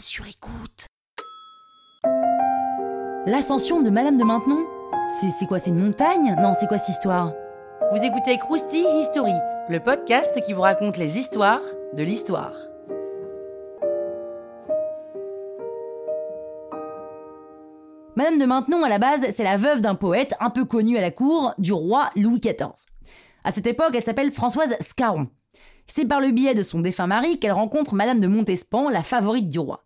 sur écoute. L'ascension de Madame de Maintenon C'est c'est quoi, c'est une montagne? Non, c'est quoi cette histoire? Vous écoutez Krusty History, le podcast qui vous raconte les histoires de l'histoire. Madame de Maintenon, à la base, c'est la veuve d'un poète un peu connu à la cour du roi Louis XIV. À cette époque, elle s'appelle Françoise Scarron. C'est par le biais de son défunt mari qu'elle rencontre Madame de Montespan, la favorite du roi.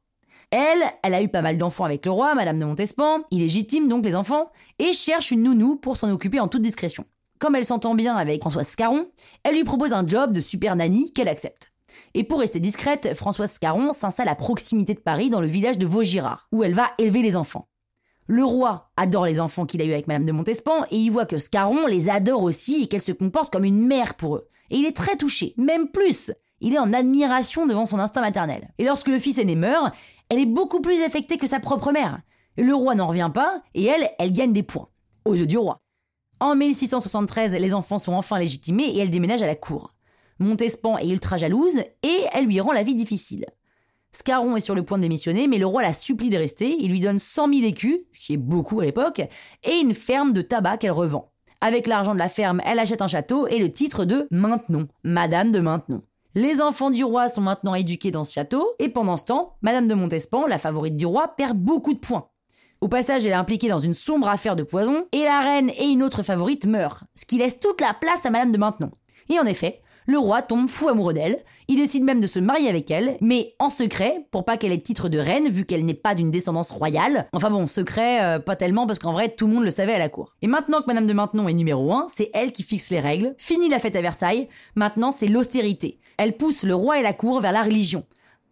Elle, elle a eu pas mal d'enfants avec le roi, Madame de Montespan, illégitime donc les enfants, et cherche une nounou pour s'en occuper en toute discrétion. Comme elle s'entend bien avec Françoise Scarron, elle lui propose un job de super nanny qu'elle accepte. Et pour rester discrète, Françoise Scarron s'installe à proximité de Paris dans le village de Vaugirard, où elle va élever les enfants. Le roi adore les enfants qu'il a eus avec Madame de Montespan et il voit que Scarron les adore aussi et qu'elle se comporte comme une mère pour eux. Et il est très touché, même plus. Il est en admiration devant son instinct maternel. Et lorsque le fils aîné meurt, elle est beaucoup plus affectée que sa propre mère. Le roi n'en revient pas et elle, elle gagne des points aux yeux du roi. En 1673, les enfants sont enfin légitimés et elle déménage à la cour. Montespan est ultra jalouse et elle lui rend la vie difficile. Scarron est sur le point de démissionner, mais le roi la supplie de rester. Il lui donne 100 000 écus, ce qui est beaucoup à l'époque, et une ferme de tabac qu'elle revend. Avec l'argent de la ferme, elle achète un château et le titre de Maintenon, Madame de Maintenon. Les enfants du roi sont maintenant éduqués dans ce château, et pendant ce temps, Madame de Montespan, la favorite du roi, perd beaucoup de points. Au passage, elle est impliquée dans une sombre affaire de poison, et la reine et une autre favorite meurent, ce qui laisse toute la place à Madame de Maintenon. Et en effet, le roi tombe fou amoureux d'elle, il décide même de se marier avec elle, mais en secret, pour pas qu'elle ait titre de reine, vu qu'elle n'est pas d'une descendance royale. Enfin bon, secret, euh, pas tellement, parce qu'en vrai, tout le monde le savait à la cour. Et maintenant que Madame de Maintenon est numéro 1, c'est elle qui fixe les règles, fini la fête à Versailles, maintenant c'est l'austérité. Elle pousse le roi et la cour vers la religion.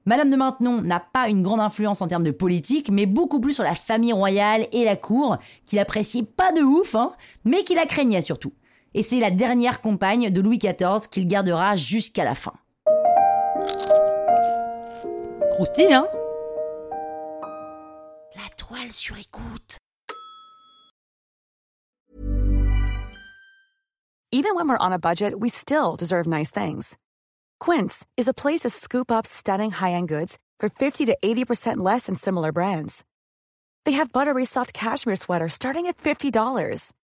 Madame de Maintenon n'a pas une grande influence en termes de politique, mais beaucoup plus sur la famille royale et la cour, qu'il appréciait pas de ouf, hein, mais qui la craignait surtout et c'est la dernière compagne de Louis XIV qu'il gardera jusqu'à la fin. Croustille, hein? La toile sur écoute. Even when we're on a budget, we still deserve nice things. Quince is a place to scoop up stunning high-end goods for 50 to 80% less than similar brands. They have buttery soft cashmere sweaters starting at $50